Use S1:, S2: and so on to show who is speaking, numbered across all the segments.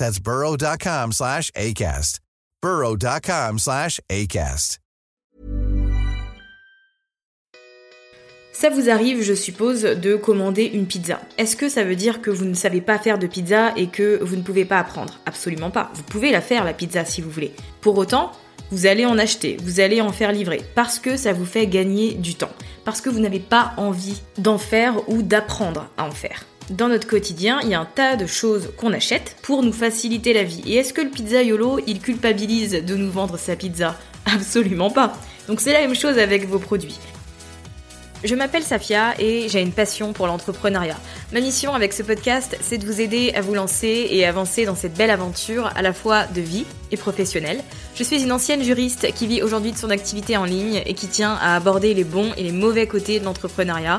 S1: That's burrow.com slash ACAST. burrow.com slash ACAST.
S2: Ça vous arrive, je suppose, de commander une pizza. Est-ce que ça veut dire que vous ne savez pas faire de pizza et que vous ne pouvez pas apprendre? Absolument pas. Vous pouvez la faire, la pizza, si vous voulez. Pour autant, vous allez en acheter, vous allez en faire livrer, parce que ça vous fait gagner du temps, parce que vous n'avez pas envie d'en faire ou d'apprendre à en faire. Dans notre quotidien, il y a un tas de choses qu'on achète pour nous faciliter la vie. Et est-ce que le pizzaiolo, il culpabilise de nous vendre sa pizza? Absolument pas. Donc c'est la même chose avec vos produits. Je m'appelle Safia et j'ai une passion pour l'entrepreneuriat. Ma mission avec ce podcast, c'est de vous aider à vous lancer et avancer dans cette belle aventure à la fois de vie et professionnelle. Je suis une ancienne juriste qui vit aujourd'hui de son activité en ligne et qui tient à aborder les bons et les mauvais côtés de l'entrepreneuriat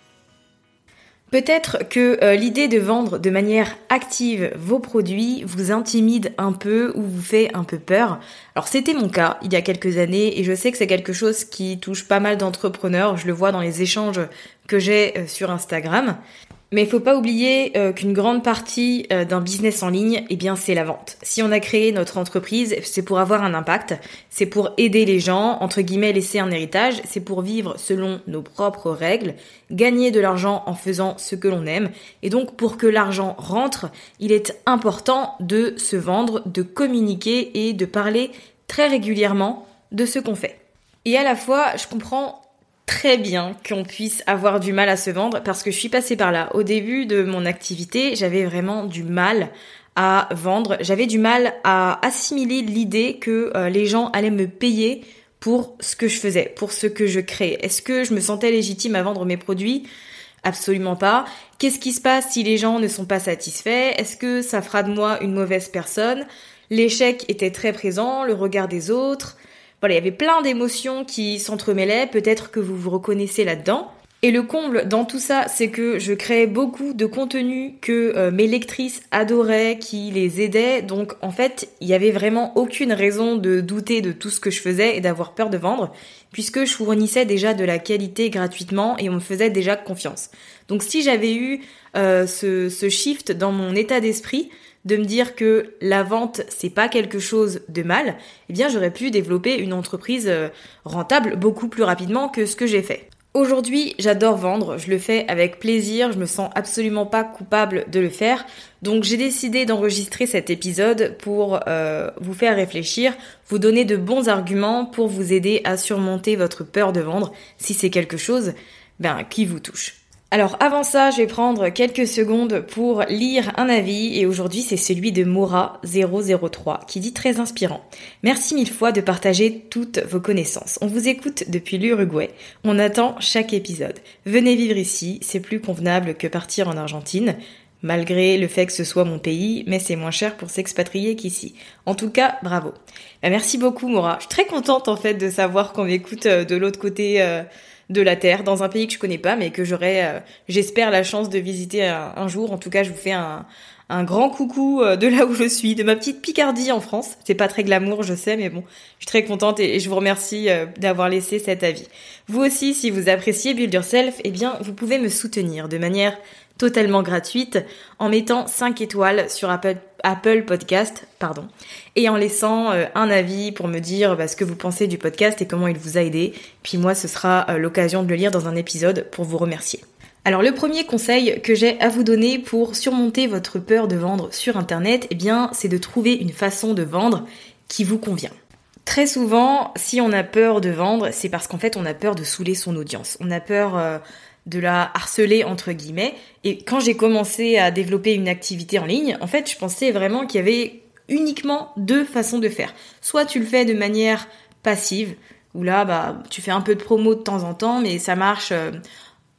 S2: Peut-être que euh, l'idée de vendre de manière active vos produits vous intimide un peu ou vous fait un peu peur. Alors c'était mon cas il y a quelques années et je sais que c'est quelque chose qui touche pas mal d'entrepreneurs, je le vois dans les échanges que j'ai euh, sur Instagram. Mais il faut pas oublier euh, qu'une grande partie euh, d'un business en ligne, eh bien, c'est la vente. Si on a créé notre entreprise, c'est pour avoir un impact, c'est pour aider les gens, entre guillemets, laisser un héritage, c'est pour vivre selon nos propres règles, gagner de l'argent en faisant ce que l'on aime. Et donc, pour que l'argent rentre, il est important de se vendre, de communiquer et de parler très régulièrement de ce qu'on fait. Et à la fois, je comprends très bien qu'on puisse avoir du mal à se vendre parce que je suis passée par là. Au début de mon activité, j'avais vraiment du mal à vendre. J'avais du mal à assimiler l'idée que euh, les gens allaient me payer pour ce que je faisais, pour ce que je créais. Est-ce que je me sentais légitime à vendre mes produits? Absolument pas. Qu'est-ce qui se passe si les gens ne sont pas satisfaits? Est-ce que ça fera de moi une mauvaise personne? L'échec était très présent, le regard des autres, voilà, il y avait plein d'émotions qui s'entremêlaient, peut-être que vous vous reconnaissez là-dedans. Et le comble dans tout ça, c'est que je créais beaucoup de contenu que euh, mes lectrices adoraient, qui les aidaient. Donc en fait, il y avait vraiment aucune raison de douter de tout ce que je faisais et d'avoir peur de vendre, puisque je fournissais déjà de la qualité gratuitement et on me faisait déjà confiance. Donc si j'avais eu euh, ce shift dans mon état d'esprit, de me dire que la vente c'est pas quelque chose de mal, eh bien j'aurais pu développer une entreprise euh, rentable beaucoup plus rapidement que ce que j'ai fait. Aujourd'hui, j'adore vendre, je le fais avec plaisir, je me sens absolument pas coupable de le faire. Donc j'ai décidé d'enregistrer cet épisode pour euh, vous faire réfléchir, vous donner de bons arguments pour vous aider à surmonter votre peur de vendre si c'est quelque chose ben, qui vous touche. Alors avant ça, je vais prendre quelques secondes pour lire un avis et aujourd'hui c'est celui de Mora003 qui dit très inspirant. Merci mille fois de partager toutes vos connaissances. On vous écoute depuis l'Uruguay. On attend chaque épisode. Venez vivre ici, c'est plus convenable que partir en Argentine. malgré le fait que ce soit mon pays, mais c'est moins cher pour s'expatrier qu'ici. En tout cas, bravo. Bah, merci beaucoup Maura. Je suis très contente en fait de savoir qu'on m'écoute euh, de l'autre côté euh, de la Terre, dans un pays que je connais pas, mais que j'aurai, euh, j'espère, la chance de visiter un, jour. En tout cas, je vous fais un, grand coucou de là où je suis, de ma petite Picardie en France. C'est pas très glamour, je sais, mais bon, je suis très contente et, je vous remercie d'avoir laissé cet avis. Vous aussi, si vous appréciez Build Yourself, eh bien, vous pouvez me soutenir de manière totalement gratuite en mettant 5 étoiles sur Apple, Apple Podcast pardon, et en laissant euh, un avis pour me dire bah, ce que vous pensez du podcast et comment il vous a aidé. Puis moi, ce sera euh, l'occasion de le lire dans un épisode pour vous remercier. Alors le premier conseil que j'ai à vous donner pour surmonter votre peur de vendre sur Internet, eh bien, c'est de trouver une façon de vendre qui vous convient. Très souvent, si on a peur de vendre, c'est parce qu'en fait, on a peur de saouler son audience. On a peur euh, de la harceler entre guillemets. Et quand j'ai commencé à développer une activité en ligne, en fait, je pensais vraiment qu'il y avait uniquement deux façons de faire. Soit tu le fais de manière passive, où là, bah, tu fais un peu de promo de temps en temps, mais ça marche euh,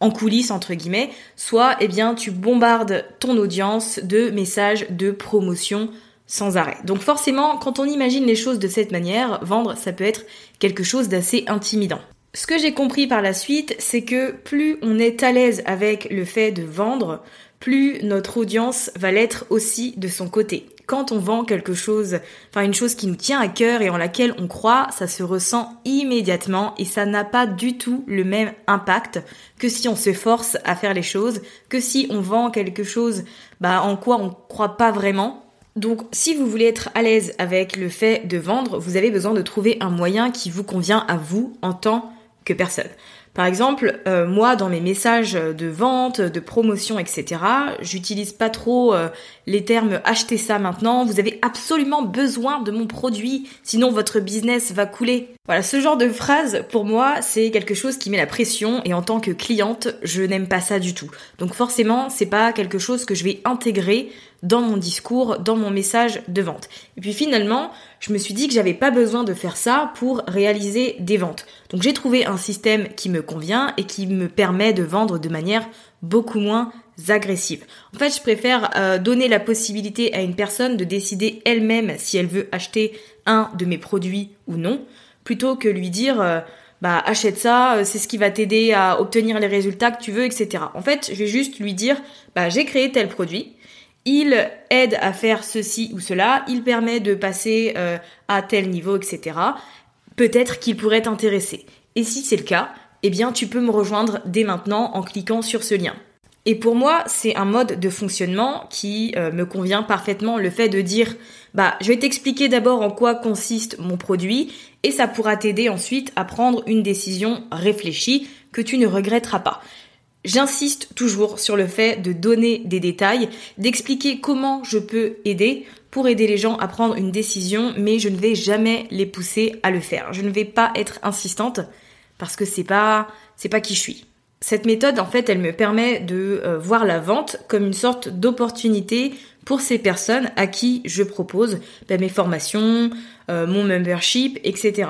S2: en coulisses entre guillemets. Soit, eh bien, tu bombardes ton audience de messages de promotion sans arrêt. Donc forcément, quand on imagine les choses de cette manière, vendre, ça peut être quelque chose d'assez intimidant. Ce que j'ai compris par la suite, c'est que plus on est à l'aise avec le fait de vendre, plus notre audience va l'être aussi de son côté. Quand on vend quelque chose, enfin une chose qui nous tient à cœur et en laquelle on croit, ça se ressent immédiatement et ça n'a pas du tout le même impact que si on se force à faire les choses, que si on vend quelque chose bah, en quoi on croit pas vraiment. Donc si vous voulez être à l'aise avec le fait de vendre, vous avez besoin de trouver un moyen qui vous convient à vous en tant que personne. Par exemple, euh, moi, dans mes messages de vente, de promotion, etc., j'utilise pas trop euh, les termes achetez ça maintenant, vous avez absolument besoin de mon produit, sinon votre business va couler. Voilà, ce genre de phrase, pour moi, c'est quelque chose qui met la pression et en tant que cliente, je n'aime pas ça du tout. Donc forcément, c'est pas quelque chose que je vais intégrer dans mon discours, dans mon message de vente. Et puis finalement, je me suis dit que j'avais pas besoin de faire ça pour réaliser des ventes. Donc j'ai trouvé un système qui me convient et qui me permet de vendre de manière beaucoup moins agressive. En fait, je préfère euh, donner la possibilité à une personne de décider elle-même si elle veut acheter un de mes produits ou non, plutôt que lui dire euh, bah achète ça, euh, c'est ce qui va t'aider à obtenir les résultats que tu veux, etc. En fait, je vais juste lui dire bah j'ai créé tel produit, il aide à faire ceci ou cela, il permet de passer euh, à tel niveau, etc. Peut-être qu'il pourrait t'intéresser. Et si c'est le cas, eh bien tu peux me rejoindre dès maintenant en cliquant sur ce lien. Et pour moi, c'est un mode de fonctionnement qui euh, me convient parfaitement. Le fait de dire, bah, je vais t'expliquer d'abord en quoi consiste mon produit et ça pourra t'aider ensuite à prendre une décision réfléchie que tu ne regretteras pas. J'insiste toujours sur le fait de donner des détails, d'expliquer comment je peux aider pour aider les gens à prendre une décision, mais je ne vais jamais les pousser à le faire. Je ne vais pas être insistante parce que c'est pas c'est pas qui je suis. Cette méthode, en fait, elle me permet de euh, voir la vente comme une sorte d'opportunité pour ces personnes à qui je propose ben, mes formations, euh, mon membership, etc.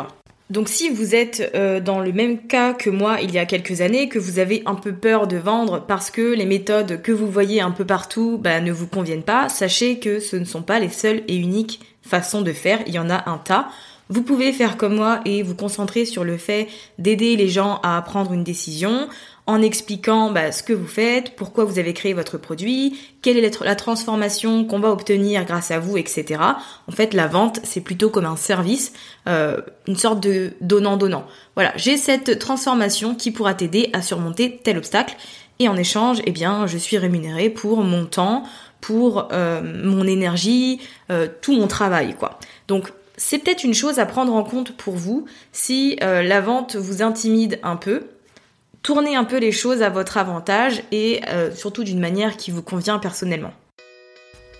S2: Donc si vous êtes euh, dans le même cas que moi il y a quelques années, que vous avez un peu peur de vendre parce que les méthodes que vous voyez un peu partout bah, ne vous conviennent pas, sachez que ce ne sont pas les seules et uniques façons de faire, il y en a un tas. Vous pouvez faire comme moi et vous concentrer sur le fait d'aider les gens à prendre une décision en expliquant bah, ce que vous faites, pourquoi vous avez créé votre produit, quelle est la transformation qu'on va obtenir grâce à vous, etc. En fait, la vente, c'est plutôt comme un service, euh, une sorte de donnant-donnant. Voilà, j'ai cette transformation qui pourra t'aider à surmonter tel obstacle. Et en échange, eh bien, je suis rémunérée pour mon temps, pour euh, mon énergie, euh, tout mon travail, quoi. Donc, c'est peut-être une chose à prendre en compte pour vous si la vente vous intimide un peu tournez un peu les choses à votre avantage et euh, surtout d'une manière qui vous convient personnellement.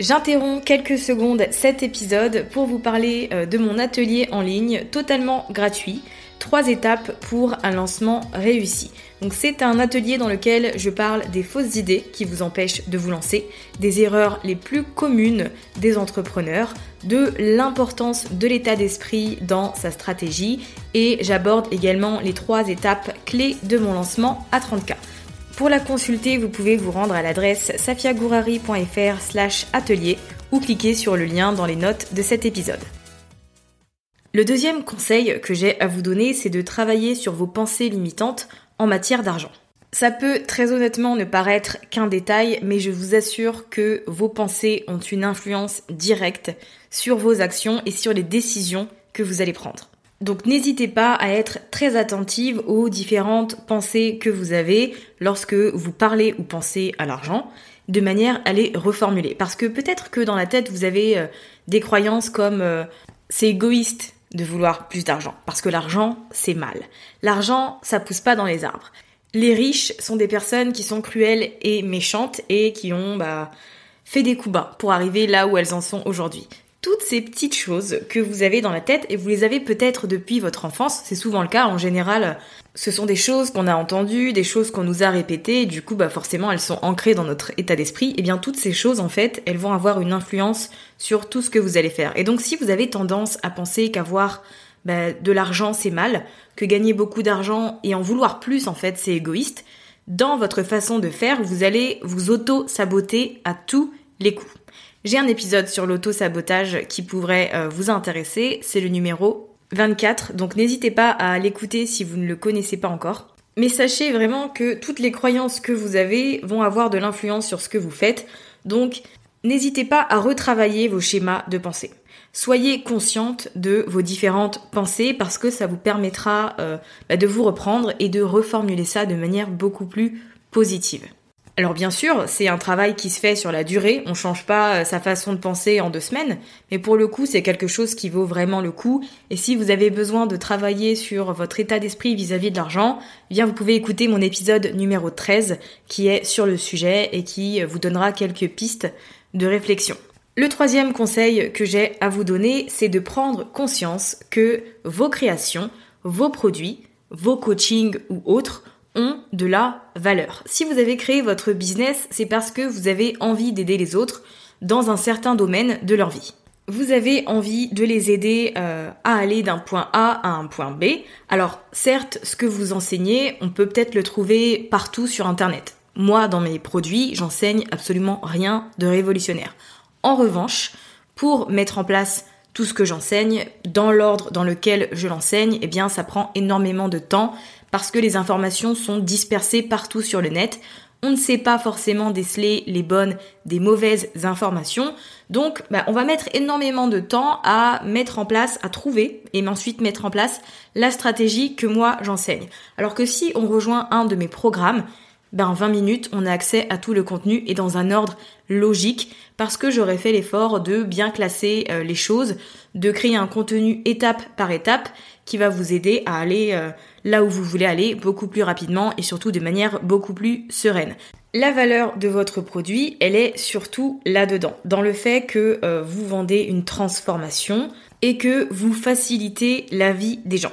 S2: J'interromps quelques secondes cet épisode pour vous parler euh, de mon atelier en ligne totalement gratuit trois étapes pour un lancement réussi. Donc c'est un atelier dans lequel je parle des fausses idées qui vous empêchent de vous lancer, des erreurs les plus communes des entrepreneurs, de l'importance de l'état d'esprit dans sa stratégie et j'aborde également les trois étapes clés de mon lancement à 30K. Pour la consulter, vous pouvez vous rendre à l'adresse safiagourari.fr slash atelier ou cliquer sur le lien dans les notes de cet épisode. Le deuxième conseil que j'ai à vous donner, c'est de travailler sur vos pensées limitantes en matière d'argent. Ça peut très honnêtement ne paraître qu'un détail, mais je vous assure que vos pensées ont une influence directe sur vos actions et sur les décisions que vous allez prendre. Donc n'hésitez pas à être très attentive aux différentes pensées que vous avez lorsque vous parlez ou pensez à l'argent, de manière à les reformuler. Parce que peut-être que dans la tête vous avez euh, des croyances comme euh, c'est égoïste de vouloir plus d'argent, parce que l'argent c'est mal. L'argent ça pousse pas dans les arbres. Les riches sont des personnes qui sont cruelles et méchantes et qui ont bah, fait des coups bas pour arriver là où elles en sont aujourd'hui. Toutes ces petites choses que vous avez dans la tête et vous les avez peut-être depuis votre enfance, c'est souvent le cas. En général, ce sont des choses qu'on a entendues, des choses qu'on nous a répétées, du coup bah forcément elles sont ancrées dans notre état d'esprit, et bien toutes ces choses en fait, elles vont avoir une influence sur tout ce que vous allez faire. Et donc si vous avez tendance à penser qu'avoir bah, de l'argent c'est mal, que gagner beaucoup d'argent et en vouloir plus en fait c'est égoïste, dans votre façon de faire, vous allez vous auto-saboter à tous J'ai un épisode sur l'auto-sabotage qui pourrait euh, vous intéresser, c'est le numéro 24, donc n'hésitez pas à l'écouter si vous ne le connaissez pas encore. Mais sachez vraiment que toutes les croyances que vous avez vont avoir de l'influence sur ce que vous faites, donc n'hésitez pas à retravailler vos schémas de pensée. Soyez consciente de vos différentes pensées parce que ça vous permettra euh, bah, de vous reprendre et de reformuler ça de manière beaucoup plus positive. Alors bien sûr, c'est un travail qui se fait sur la durée, on change pas euh, sa façon de penser en deux semaines, mais pour le coup c'est quelque chose qui vaut vraiment le coup, et si vous avez besoin de travailler sur votre état d'esprit vis-à-vis de l'argent, eh bien vous pouvez écouter mon épisode numéro 13 qui est sur le sujet et qui vous donnera quelques pistes de réflexion. Le troisième conseil que j'ai à vous donner, c'est de prendre conscience que vos créations, vos produits, vos coachings ou autres ont de la valeur. Si vous avez créé votre business, c'est parce que vous avez envie d'aider les autres dans un certain domaine de leur vie. Vous avez envie de les aider euh, à aller d'un point A à un point B. Alors certes, ce que vous enseignez, on peut peut-être le trouver partout sur Internet. Moi, dans mes produits, j'enseigne absolument rien de révolutionnaire. En revanche, pour mettre en place tout ce que j'enseigne, dans l'ordre dans lequel je l'enseigne, eh bien ça prend énormément de temps parce que les informations sont dispersées partout sur le net. On ne sait pas forcément déceler les bonnes des mauvaises informations. Donc, bah, on va mettre énormément de temps à mettre en place, à trouver et ensuite mettre en place la stratégie que moi j'enseigne. Alors que si on rejoint un de mes programmes, ben en 20 minutes, on a accès à tout le contenu et dans un ordre logique parce que j'aurais fait l'effort de bien classer euh, les choses, de créer un contenu étape par étape qui va vous aider à aller euh, là où vous voulez aller beaucoup plus rapidement et surtout de manière beaucoup plus sereine. La valeur de votre produit, elle est surtout là-dedans, dans le fait que euh, vous vendez une transformation et que vous facilitez la vie des gens.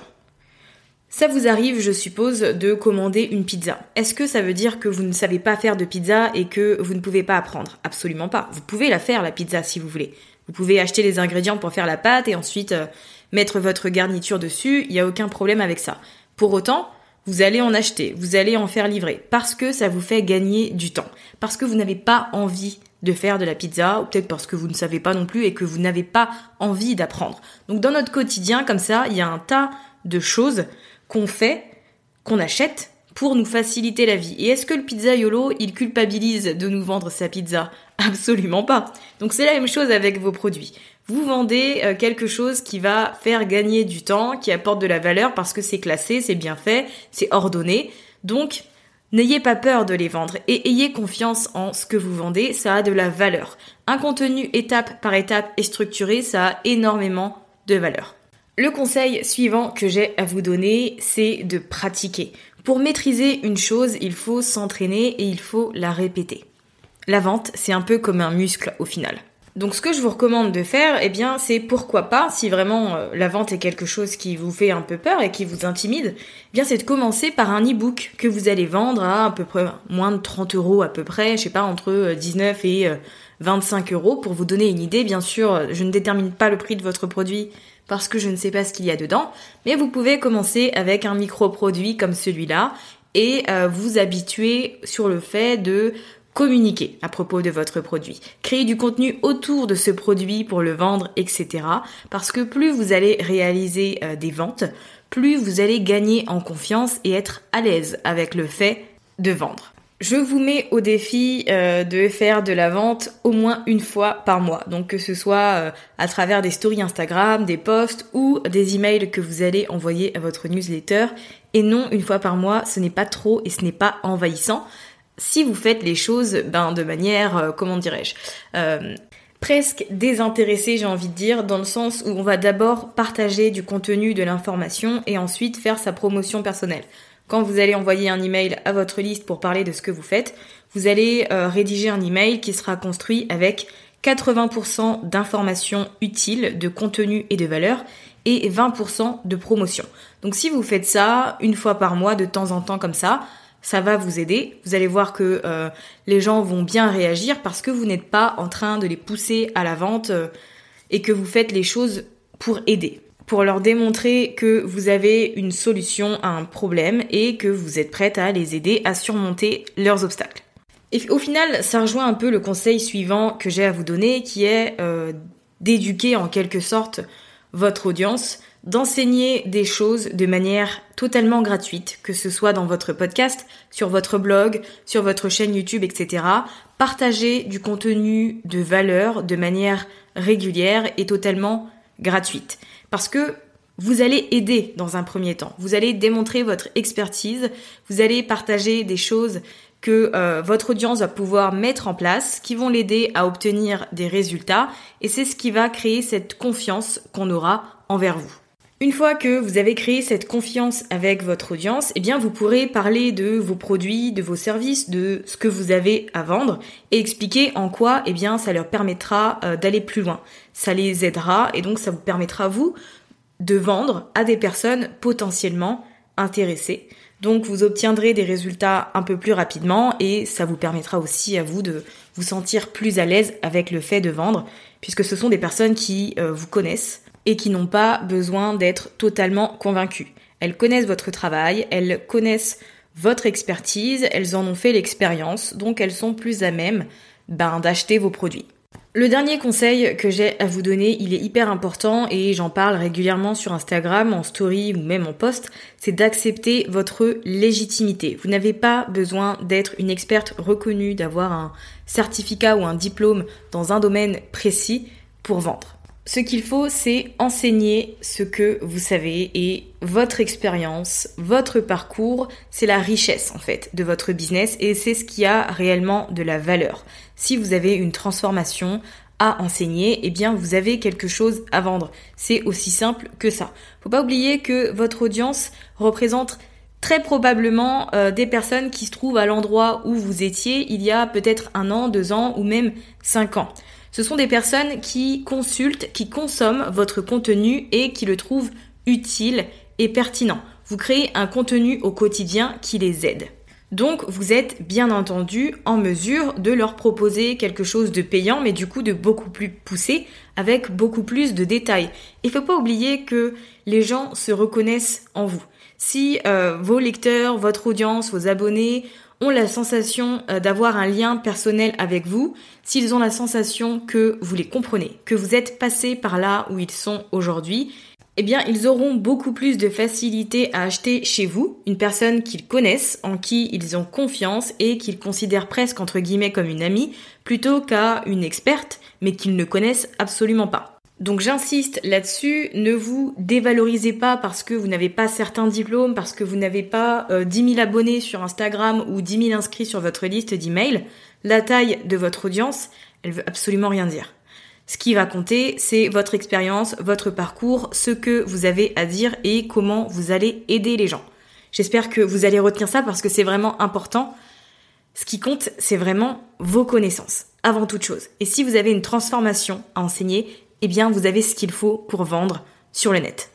S2: Ça vous arrive, je suppose, de commander une pizza. Est-ce que ça veut dire que vous ne savez pas faire de pizza et que vous ne pouvez pas apprendre? Absolument pas. Vous pouvez la faire, la pizza, si vous voulez. Vous pouvez acheter les ingrédients pour faire la pâte et ensuite euh, mettre votre garniture dessus. Il n'y a aucun problème avec ça. Pour autant, vous allez en acheter, vous allez en faire livrer parce que ça vous fait gagner du temps. Parce que vous n'avez pas envie de faire de la pizza, ou peut-être parce que vous ne savez pas non plus et que vous n'avez pas envie d'apprendre. Donc dans notre quotidien, comme ça, il y a un tas de choses qu'on fait, qu'on achète pour nous faciliter la vie. Et est-ce que le pizzaiolo, il culpabilise de nous vendre sa pizza? Absolument pas. Donc c'est la même chose avec vos produits. Vous vendez euh, quelque chose qui va faire gagner du temps, qui apporte de la valeur parce que c'est classé, c'est bien fait, c'est ordonné. Donc N'ayez pas peur de les vendre et ayez confiance en ce que vous vendez, ça a de la valeur. Un contenu étape par étape et structuré, ça a énormément de valeur. Le conseil suivant que j'ai à vous donner, c'est de pratiquer. Pour maîtriser une chose, il faut s'entraîner et il faut la répéter. La vente, c'est un peu comme un muscle au final. Donc ce que je vous recommande de faire, eh bien, c'est pourquoi pas, si vraiment euh, la vente est quelque chose qui vous fait un peu peur et qui vous intimide, eh bien c'est de commencer par un e-book que vous allez vendre à peu près moins de 30 euros à peu près, je sais pas, entre 19 euh, et 25 euh, euros. Pour vous donner une idée, bien sûr, je ne détermine pas le prix de votre produit parce que je ne sais pas ce qu'il y a dedans, mais vous pouvez commencer avec un micro-produit comme celui-là et euh, vous habituer sur le fait de communiquer à propos de votre produit, créer du contenu autour de ce produit pour le vendre, etc. Parce que plus vous allez réaliser euh, des ventes, plus vous allez gagner en confiance et être à l'aise avec le fait de vendre. Je vous mets au défi euh, de faire de la vente au moins une fois par mois. Donc que ce soit euh, à travers des stories Instagram, des posts ou des emails que vous allez envoyer à votre newsletter. Et non, une fois par mois, ce n'est pas trop et ce n'est pas envahissant si vous faites les choses ben, de manière, euh, comment dirais-je, presque désintéressée, j'ai envie de dire, dans le sens où on va d'abord partager du contenu, de l'information et ensuite faire sa promotion personnelle. Quand vous allez envoyer un email à votre liste pour parler de ce que vous faites, vous allez euh, rédiger un email qui sera construit avec 80% d'informations utiles, de contenu et de valeur et 20% de promotion. Donc si vous faites ça une fois par mois de temps en temps comme ça, ça va vous aider. Vous allez voir que euh, les gens vont bien réagir parce que vous n'êtes pas en train de les pousser à la vente euh, et que vous faites les choses pour aider, pour leur démontrer que vous avez une solution à un problème et que vous êtes prête à les aider à surmonter leurs obstacles. Et au final, ça rejoint un peu le conseil suivant que j'ai à vous donner, qui est euh, d'éduquer en quelque sorte votre audience d'enseigner des choses de manière totalement gratuite, que ce soit dans votre podcast, sur votre blog, sur votre chaîne YouTube, etc. Partager du contenu de valeur de manière régulière et totalement gratuite. Parce que vous allez aider dans un premier temps. Vous allez démontrer votre expertise. Vous allez partager des choses que euh, votre audience va pouvoir mettre en place, qui vont l'aider à obtenir des résultats. Et c'est ce qui va créer cette confiance qu'on aura envers vous. Une fois que vous avez créé cette confiance avec votre audience, eh bien vous pourrez parler de vos produits, de vos services, de ce que vous avez à vendre et expliquer en quoi eh bien ça leur permettra euh, d'aller plus loin. Ça les aidera et donc ça vous permettra vous de vendre à des personnes potentiellement intéressées. Donc vous obtiendrez des résultats un peu plus rapidement et ça vous permettra aussi à vous de vous sentir plus à l'aise avec le fait de vendre puisque ce sont des personnes qui euh, vous connaissent et qui n'ont pas besoin d'être totalement convaincues. Elles connaissent votre travail, elles connaissent votre expertise, elles en ont fait l'expérience, donc elles sont plus à même ben, d'acheter vos produits. Le dernier conseil que j'ai à vous donner, il est hyper important et j'en parle régulièrement sur Instagram, en story ou même en post, c'est d'accepter votre légitimité. Vous n'avez pas besoin d'être une experte reconnue, d'avoir un certificat ou un diplôme dans un domaine précis pour vendre. Ce qu'il faut, c'est enseigner ce que vous savez et votre expérience, votre parcours, c'est la richesse en fait de votre business et c'est ce qui a réellement de la valeur. Si vous avez une transformation à enseigner, eh bien vous avez quelque chose à vendre. C'est aussi simple que ça. Faut pas oublier que votre audience représente très probablement euh, des personnes qui se trouvent à l'endroit où vous étiez il y a peut-être un an, deux ans ou même cinq ans. Ce sont des personnes qui consultent, qui consomment votre contenu et qui le trouvent utile et pertinent. Vous créez un contenu au quotidien qui les aide. Donc vous êtes bien entendu en mesure de leur proposer quelque chose de payant mais du coup de beaucoup plus poussé avec beaucoup plus de détails. Il faut pas oublier que les gens se reconnaissent en vous. Si euh, vos lecteurs, votre audience, vos abonnés ont la sensation euh, d'avoir un lien personnel avec vous, s'ils ont la sensation que vous les comprenez, que vous êtes passé par là où ils sont aujourd'hui, eh bien, ils auront beaucoup plus de facilité à acheter chez vous une personne qu'ils connaissent, en qui ils ont confiance et qu'ils considèrent presque entre guillemets comme une amie, plutôt qu'à une experte, mais qu'ils ne connaissent absolument pas. Donc j'insiste là-dessus, ne vous dévalorisez pas parce que vous n'avez pas certains diplômes, parce que vous n'avez pas euh, 10 000 abonnés sur Instagram ou 10 000 inscrits sur votre liste d'emails. La taille de votre audience, elle veut absolument rien dire. Ce qui va compter, c'est votre expérience, votre parcours, ce que vous avez à dire et comment vous allez aider les gens. J'espère que vous allez retenir ça parce que c'est vraiment important. Ce qui compte, c'est vraiment vos connaissances, avant toute chose. Et si vous avez une transformation à enseigner, eh bien vous avez ce qu'il faut pour vendre sur le net.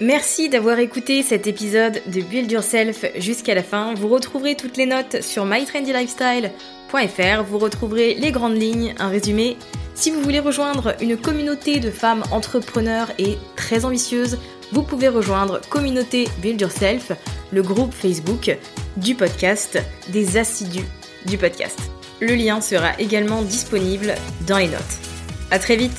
S2: Merci d'avoir écouté cet épisode de Build Yourself jusqu'à la fin. Vous retrouverez toutes les notes sur mytrendylifestyle.fr. Vous retrouverez les grandes lignes, un résumé. Si vous voulez rejoindre une communauté de femmes entrepreneurs et très ambitieuses, vous pouvez rejoindre Communauté Build Yourself, le groupe Facebook du podcast, des assidus du podcast. Le lien sera également disponible dans les notes. À très vite